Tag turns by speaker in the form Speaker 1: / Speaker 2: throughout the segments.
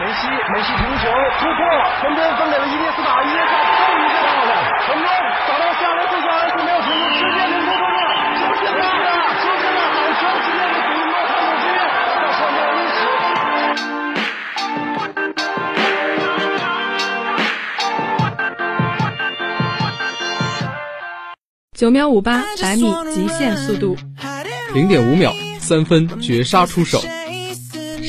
Speaker 1: 梅西，梅西停球突破，传边分给了伊涅斯塔，伊涅斯塔终于接到了，传边找到夏雷斯夏雷斯没有停住，直接连中中了，出现了，出现了，好球！今天的主诺坎普剧院在创造历史。
Speaker 2: 九秒五八百米极限速度，
Speaker 3: 零点五秒三分绝杀出手，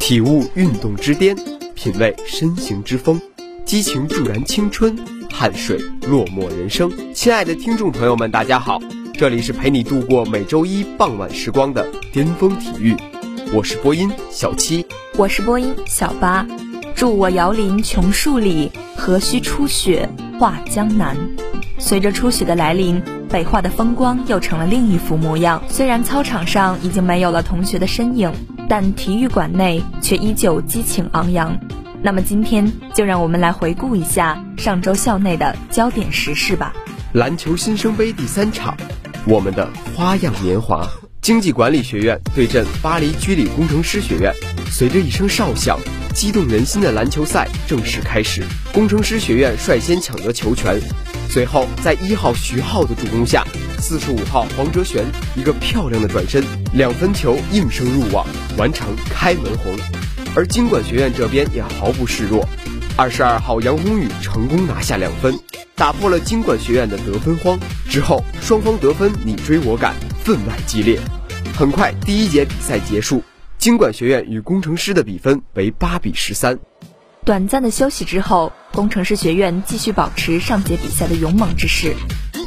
Speaker 4: 体悟运动之巅，品味身形之风，激情助燃青春，汗水落寞人生。亲爱的听众朋友们，大家好，这里是陪你度过每周一傍晚时光的巅峰体育，我是播音小七，
Speaker 5: 我是播音小八。祝我遥临琼树里，何须初雪画江南。随着初雪的来临，北化的风光又成了另一副模样。虽然操场上已经没有了同学的身影，但体育馆内却依旧激情昂扬。那么今天就让我们来回顾一下上周校内的焦点时事吧。
Speaker 4: 篮球新生杯第三场，我们的花样年华，经济管理学院对阵巴黎居里工程师学院。随着一声哨响，激动人心的篮球赛正式开始。工程师学院率先抢得球权，随后在一号徐浩的助攻下，四十五号黄哲璇一个漂亮的转身，两分球应声入网，完成开门红。而经管学院这边也毫不示弱，二十二号杨宏宇成功拿下两分，打破了经管学院的得分荒。之后双方得分你追我赶，分外激烈。很快第一节比赛结束。经管学院与工程师的比分为八比十三。
Speaker 5: 短暂的休息之后，工程师学院继续保持上节比赛的勇猛之势。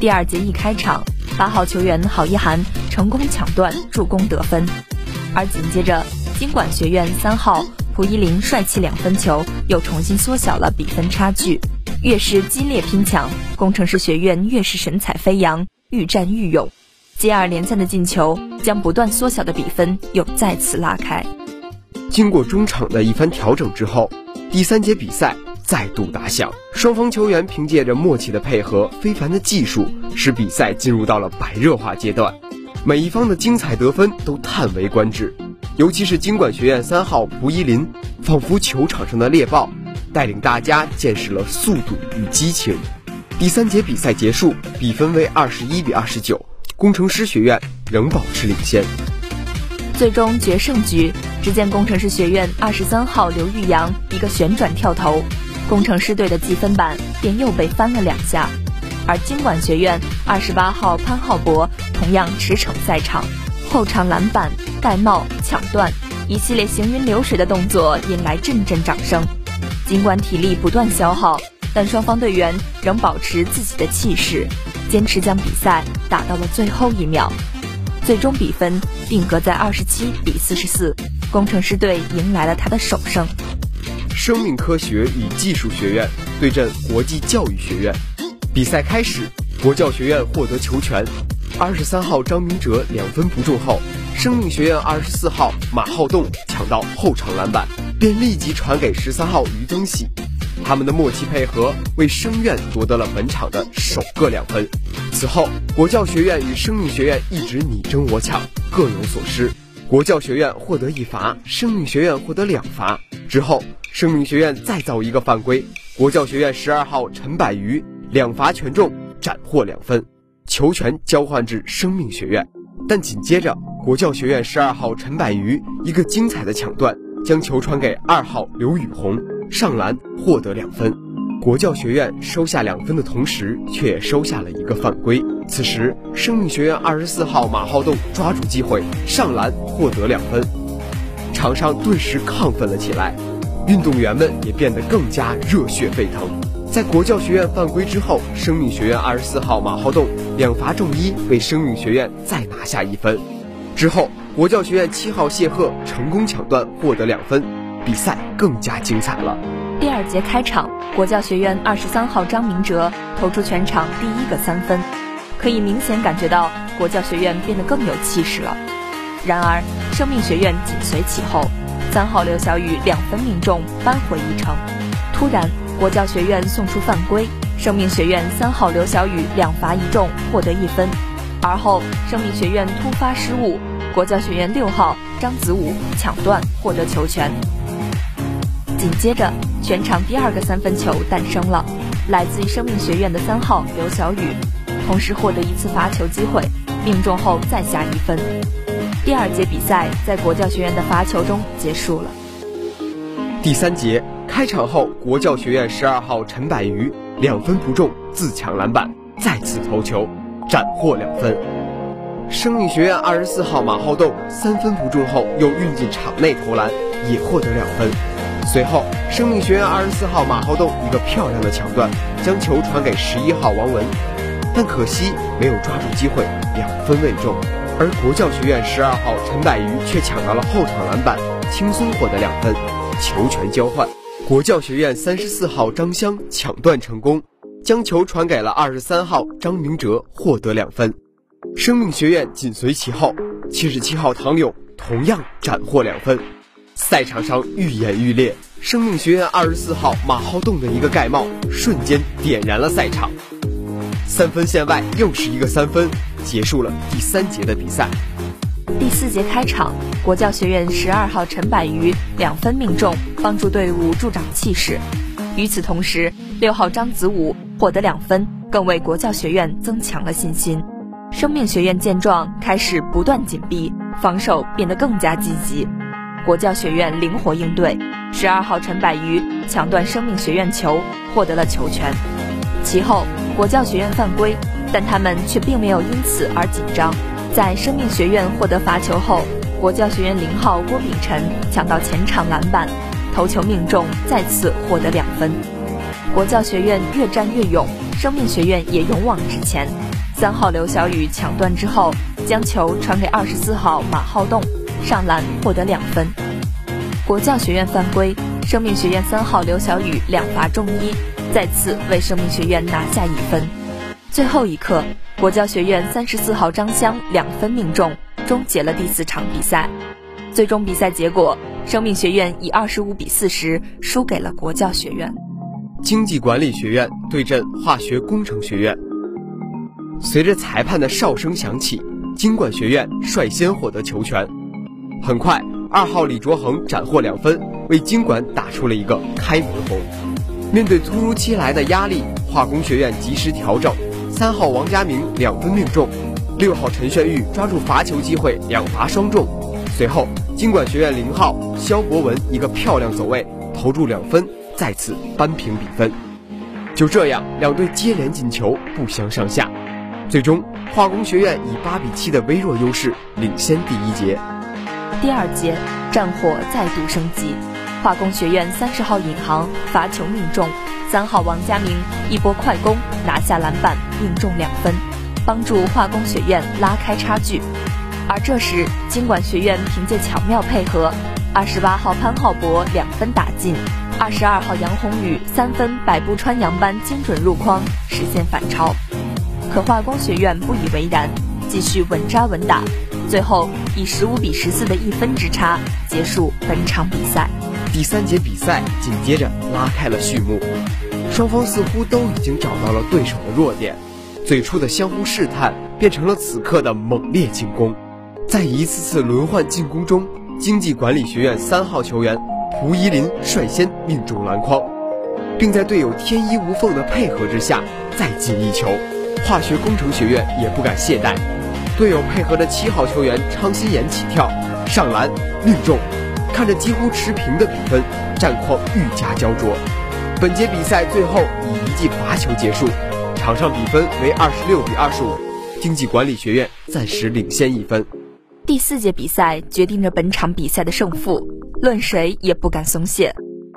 Speaker 5: 第二节一开场，八号球员郝一涵成功抢断助攻得分，而紧接着经管学院三号蒲一林帅气两分球又重新缩小了比分差距。越是激烈拼抢，工程师学院越是神采飞扬，愈战愈勇。接二连三的进球将不断缩小的比分又再次拉开。
Speaker 4: 经过中场的一番调整之后，第三节比赛再度打响。双方球员凭借着默契的配合、非凡的技术，使比赛进入到了白热化阶段。每一方的精彩得分都叹为观止，尤其是经管学院三号蒲一林，仿佛球场上的猎豹，带领大家见识了速度与激情。第三节比赛结束，比分为二十一比二十九。工程师学院仍保持领先。
Speaker 5: 最终决胜局，只见工程师学院二十三号刘玉阳一个旋转跳投，工程师队的计分板便又被翻了两下。而经管学院二十八号潘浩博同样驰骋赛场，后场篮板、盖帽、抢断，一系列行云流水的动作引来阵阵掌声。尽管体力不断消耗，但双方队员仍保持自己的气势。坚持将比赛打到了最后一秒，最终比分定格在二十七比四十四，工程师队迎来了他的首胜。
Speaker 4: 生命科学与技术学院对阵国际教育学院，比赛开始，国教学院获得球权，二十三号张明哲两分不中后，生命学院二十四号马浩栋抢到后场篮板，便立即传给十三号于增喜。他们的默契配合为生院夺得了本场的首个两分。此后，国教学院与生命学院一直你争我抢，各有所失。国教学院获得一罚，生命学院获得两罚。之后，生命学院再造一个犯规，国教学院十二号陈百余两罚全中，斩获两分，球权交换至生命学院。但紧接着，国教学院十二号陈百余一个精彩的抢断，将球传给二号刘宇红。上篮获得两分，国教学院收下两分的同时，却收下了一个犯规。此时，生命学院二十四号马浩栋抓住机会上篮获得两分，场上顿时亢奋了起来，运动员们也变得更加热血沸腾。在国教学院犯规之后，生命学院二十四号马浩栋两罚中一，为生命学院再拿下一分。之后，国教学院七号谢赫成功抢断，获得两分，比赛更加精彩了。
Speaker 5: 第二节开场，国教学院二十三号张明哲投出全场第一个三分，可以明显感觉到国教学院变得更有气势了。然而，生命学院紧随其后，三号刘晓宇两分命中，扳回一城。突然，国教学院送出犯规，生命学院三号刘晓宇两罚一中，获得一分。而后，生命学院突发失误，国教学院六号张子武抢断，获得球权。紧接着，全场第二个三分球诞生了，来自于生命学院的三号刘晓宇，同时获得一次罚球机会，命中后再下一分。第二节比赛在国教学院的罚球中结束了。
Speaker 4: 第三节开场后，国教学院十二号陈百余两分不中，自抢篮板，再次投球，斩获两分。生命学院二十四号马浩栋三分不中后，又运进场内投篮，也获得两分。随后，生命学院二十四号马浩栋一个漂亮的抢断，将球传给十一号王文，但可惜没有抓住机会，两分未中。而国教学院十二号陈百余却抢到了后场篮板，轻松获得两分，球权交换。国教学院三十四号张湘抢断成功，将球传给了二十三号张明哲，获得两分。生命学院紧随其后，七十七号唐勇同样斩获两分。赛场上愈演愈烈，生命学院二十四号马浩栋的一个盖帽，瞬间点燃了赛场。三分线外又是一个三分。结束了第三节的比赛。
Speaker 5: 第四节开场，国教学院十二号陈百瑜两分命中，帮助队伍助长气势。与此同时，六号张子武获得两分，更为国教学院增强了信心。生命学院见状，开始不断紧逼，防守变得更加积极。国教学院灵活应对，十二号陈百瑜抢断生命学院球，获得了球权。其后，国教学院犯规。但他们却并没有因此而紧张。在生命学院获得罚球后，国教学院零号郭秉辰抢到前场篮板，头球命中，再次获得两分。国教学院越战越勇，生命学院也勇往直前。三号刘晓宇抢断之后，将球传给二十四号马浩栋，上篮获得两分。国教学院犯规，生命学院三号刘晓宇两罚中一，再次为生命学院拿下一分。最后一刻，国教学院三十四号张湘两分命中，终结了第四场比赛。最终比赛结果，生命学院以二十五比四十输给了国教学院。
Speaker 4: 经济管理学院对阵化学工程学院。随着裁判的哨声响起，经管学院率先获得球权。很快，二号李卓恒斩获两分，为经管打出了一个开门红。面对突如其来的压力，化工学院及时调整。三号王佳明两分命中，六号陈炫玉抓住罚球机会两罚双中。随后，经管学院零号肖博文一个漂亮走位投入两分，再次扳平比分。就这样，两队接连进球，不相上下。最终，化工学院以八比七的微弱优势领先第一节。
Speaker 5: 第二节，战火再度升级，化工学院三十号尹航罚球命中。三号王佳明一波快攻拿下篮板，命中两分，帮助化工学院拉开差距。而这时，经管学院凭借巧妙配合，二十八号潘浩博两分打进，二十二号杨宏宇三分百步穿杨般精准入筐，实现反超。可化工学院不以为然，继续稳扎稳打，最后以十五比十四的一分之差结束本场比赛。
Speaker 4: 第三节比赛紧接着拉开了序幕。双方似乎都已经找到了对手的弱点，最初的相互试探变成了此刻的猛烈进攻。在一次次轮换进攻中，经济管理学院三号球员蒲依林率先命中篮筐，并在队友天衣无缝的配合之下再进一球。化学工程学院也不敢懈怠，队友配合的七号球员昌新岩起跳上篮命中，看着几乎持平的比分，战况愈加焦灼。本节比赛最后以一记罚球结束，场上比分为二十六比二十五，经济管理学院暂时领先一分。
Speaker 5: 第四节比赛决定着本场比赛的胜负，论谁也不敢松懈，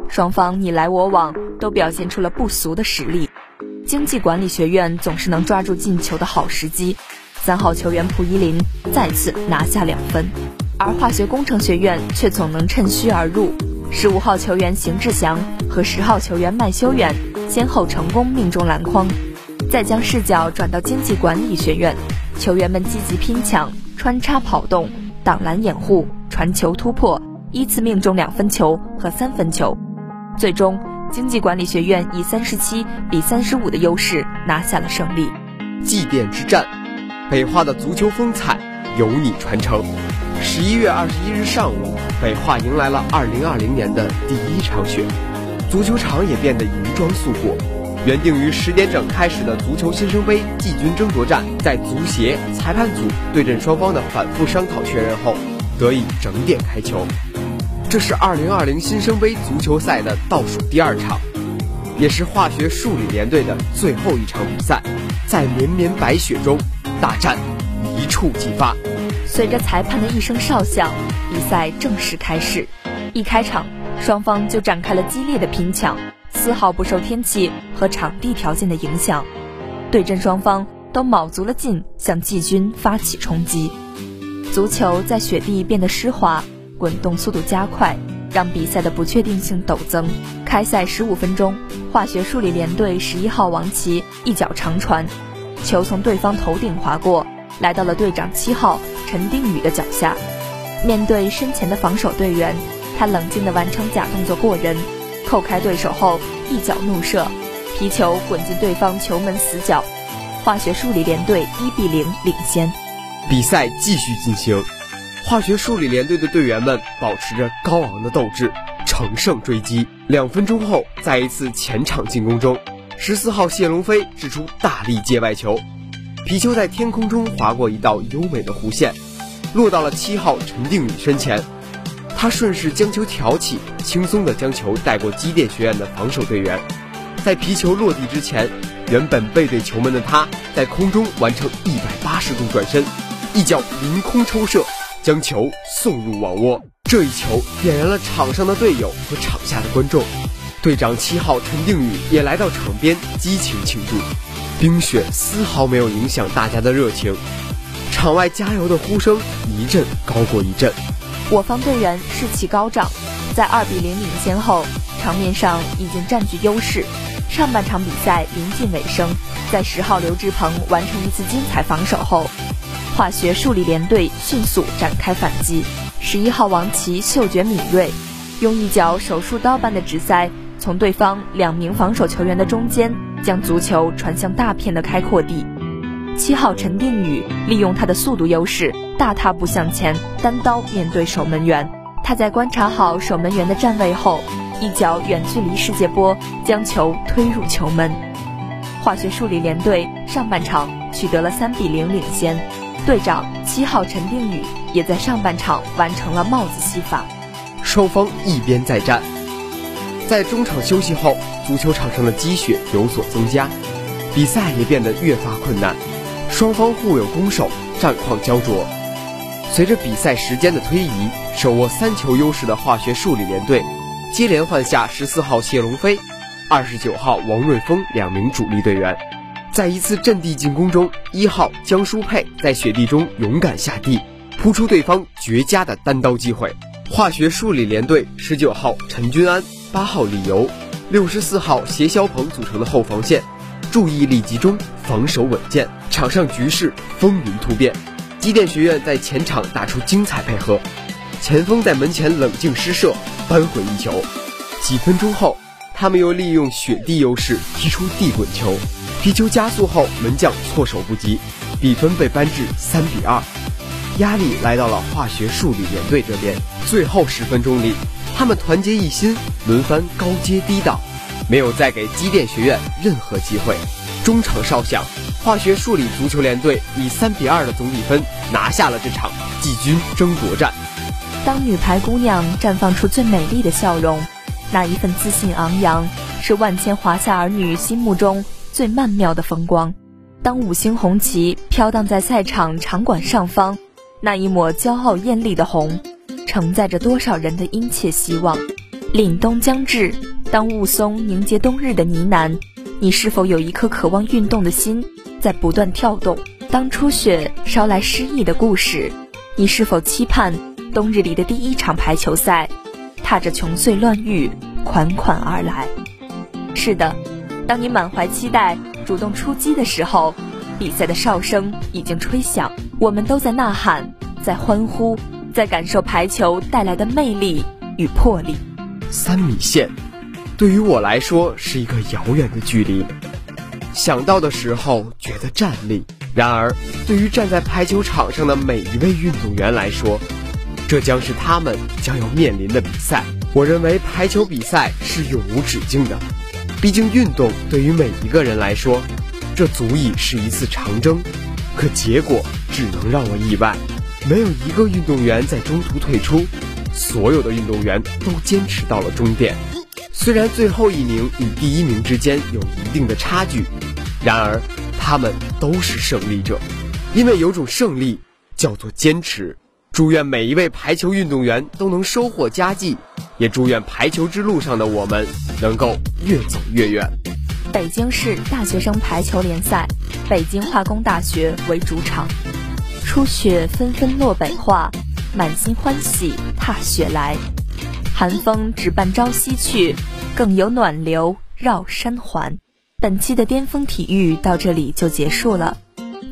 Speaker 5: 双方你来我往，都表现出了不俗的实力。经济管理学院总是能抓住进球的好时机，三号球员蒲依林再次拿下两分。而化学工程学院却总能趁虚而入。十五号球员邢志祥和十号球员麦修远先后成功命中篮筐。再将视角转到经济管理学院，球员们积极拼抢、穿插跑动、挡篮掩护、传球突破，依次命中两分球和三分球。最终，经济管理学院以三十七比三十五的优势拿下了胜利。
Speaker 4: 祭奠之战，北化的足球风采由你传承。十一月二十一日上午，北化迎来了二零二零年的第一场雪，足球场也变得银装素裹。原定于十点整开始的足球新生杯季军争夺战，在足协、裁判组对阵双方的反复商讨确认后，得以整点开球。这是二零二零新生杯足球赛的倒数第二场，也是化学数理联队的最后一场比赛。在绵绵白雪中，大战一触即发。
Speaker 5: 随着裁判的一声哨响，比赛正式开始。一开场，双方就展开了激烈的拼抢，丝毫不受天气和场地条件的影响。对阵双方都卯足了劲向季军发起冲击。足球在雪地变得湿滑。滚动速度加快，让比赛的不确定性陡增。开赛十五分钟，化学数理联队十一号王琦一脚长传，球从对方头顶划过，来到了队长七号陈定宇的脚下。面对身前的防守队员，他冷静地完成假动作过人，扣开对手后一脚怒射，皮球滚进对方球门死角。化学数理联队一比零领先。
Speaker 4: 比赛继续进行。化学数理联队的队员们保持着高昂的斗志，乘胜追击。两分钟后，在一次前场进攻中，十四号谢龙飞掷出大力界外球，皮球在天空中划过一道优美的弧线，落到了七号陈定宇身前。他顺势将球挑起，轻松地将球带过机电学院的防守队员。在皮球落地之前，原本背对球门的他在空中完成一百八十度转身，一脚凌空抽射。将球送入网窝，这一球点燃了场上的队友和场下的观众。队长七号陈定宇也来到场边激情庆祝，冰雪丝毫没有影响大家的热情。场外加油的呼声一阵高过一阵。
Speaker 5: 我方队员士气高涨，在二比零领先后，场面上已经占据优势。上半场比赛临近尾声，在十号刘志鹏完成一次精彩防守后。化学数理联队迅速展开反击，十一号王琦嗅觉敏锐，用一脚手术刀般的直塞，从对方两名防守球员的中间将足球传向大片的开阔地。七号陈定宇利用他的速度优势，大踏步向前，单刀面对守门员。他在观察好守门员的站位后，一脚远距离世界波将球推入球门。化学数理联队上半场取得了三比零领先。队长七号陈定宇也在上半场完成了帽子戏法，
Speaker 4: 双方一边再战。在中场休息后，足球场上的积雪有所增加，比赛也变得越发困难，双方互有攻守，战况焦灼。随着比赛时间的推移，手握三球优势的化学数理联队接连换下十四号谢龙飞、二十九号王瑞峰两名主力队员。在一次阵地进攻中，一号江舒佩在雪地中勇敢下地，扑出对方绝佳的单刀机会。化学数理联队十九号陈君安、八号李游、六十四号谢肖鹏组成的后防线，注意力集中，防守稳健，场上局势风云突变。机电学院在前场打出精彩配合，前锋在门前冷静施射，扳回一球。几分钟后，他们又利用雪地优势踢出地滚球。皮球加速后，门将措手不及，比分被扳至三比二，压力来到了化学数理联队这边。最后十分钟里，他们团结一心，轮番高接低挡，没有再给机电学院任何机会。中场哨响，化学数理足球联队以三比二的总比分拿下了这场季军争夺战。
Speaker 5: 当女排姑娘绽放出最美丽的笑容，那一份自信昂扬，是万千华夏儿女心目中。最曼妙的风光，当五星红旗飘荡在赛场场馆上方，那一抹骄傲艳丽的红，承载着多少人的殷切希望。凛冬将至，当雾凇凝结冬日的呢喃，你是否有一颗渴望运动的心在不断跳动？当初雪捎来诗意的故事，你是否期盼冬日里的第一场排球赛，踏着琼碎乱玉，款款而来。是的，当你满怀期待主动出击的时候，比赛的哨声已经吹响，我们都在呐喊，在欢呼，在感受排球带来的魅力与魄力。
Speaker 4: 三米线，对于我来说是一个遥远的距离。想到的时候觉得站立，然而对于站在排球场上的每一位运动员来说，这将是他们将要面临的比赛。我认为排球比赛是永无止境的，毕竟运动对于每一个人来说，这足以是一次长征。可结果只能让我意外，没有一个运动员在中途退出，所有的运动员都坚持到了终点。虽然最后一名与第一名之间有一定的差距，然而他们都是胜利者，因为有种胜利叫做坚持。祝愿每一位排球运动员都能收获佳绩，也祝愿排球之路上的我们能够越走越远。
Speaker 5: 北京市大学生排球联赛，北京化工大学为主场。初雪纷纷落北化，满心欢喜踏雪来。寒风只伴朝夕去，更有暖流绕山环。本期的巅峰体育到这里就结束了，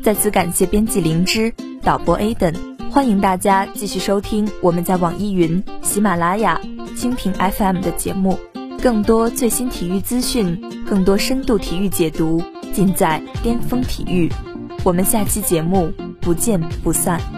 Speaker 5: 再次感谢编辑灵芝、导播 Aden，欢迎大家继续收听我们在网易云、喜马拉雅、蜻蜓 FM 的节目，更多最新体育资讯，更多深度体育解读，尽在巅峰体育。我们下期节目不见不散。